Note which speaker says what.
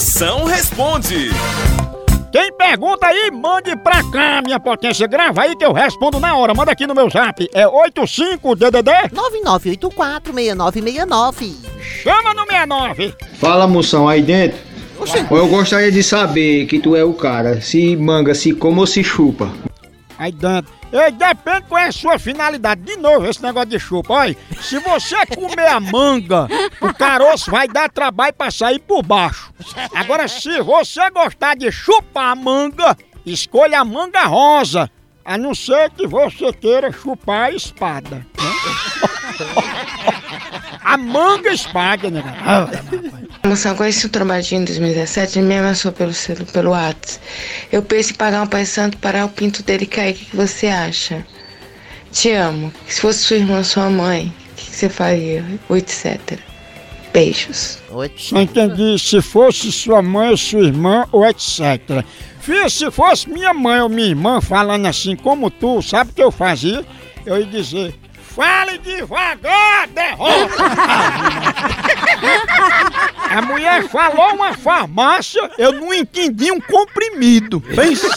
Speaker 1: Moção responde.
Speaker 2: Quem pergunta aí, mande pra cá, minha potência. Grava aí que eu respondo na hora. Manda aqui no meu zap. É 85DDD?
Speaker 3: 99846969.
Speaker 2: Chama no 69.
Speaker 4: Fala, moção, aí dentro. Eu gostaria de saber que tu é o cara, se manga, se come ou se chupa.
Speaker 2: Aí dentro. Ei, depende qual é a sua finalidade. De novo, esse negócio de chupa. Olha, se você comer a manga, o caroço vai dar trabalho pra sair por baixo. Agora, se você gostar de chupar a manga, escolha a manga rosa. A não ser que você queira chupar a espada. né? A manga espada, né?
Speaker 5: Moção, conheci o trombadinho em 2017 e me amassou pelo, pelo Whats. Eu penso em pagar um pai santo para o pinto dele cair. O que, que você acha? Te amo. Se fosse sua irmã, sua mãe, o que, que você faria? Ou etc. Beijos.
Speaker 2: Não entendi se fosse sua mãe ou sua irmã ou etc. Filha, se fosse minha mãe ou minha irmã falando assim como tu, sabe o que eu fazia? Eu ia dizer, fale devagar, derrota! A mulher falou uma farmácia, eu não entendi um comprimido. Bem sim.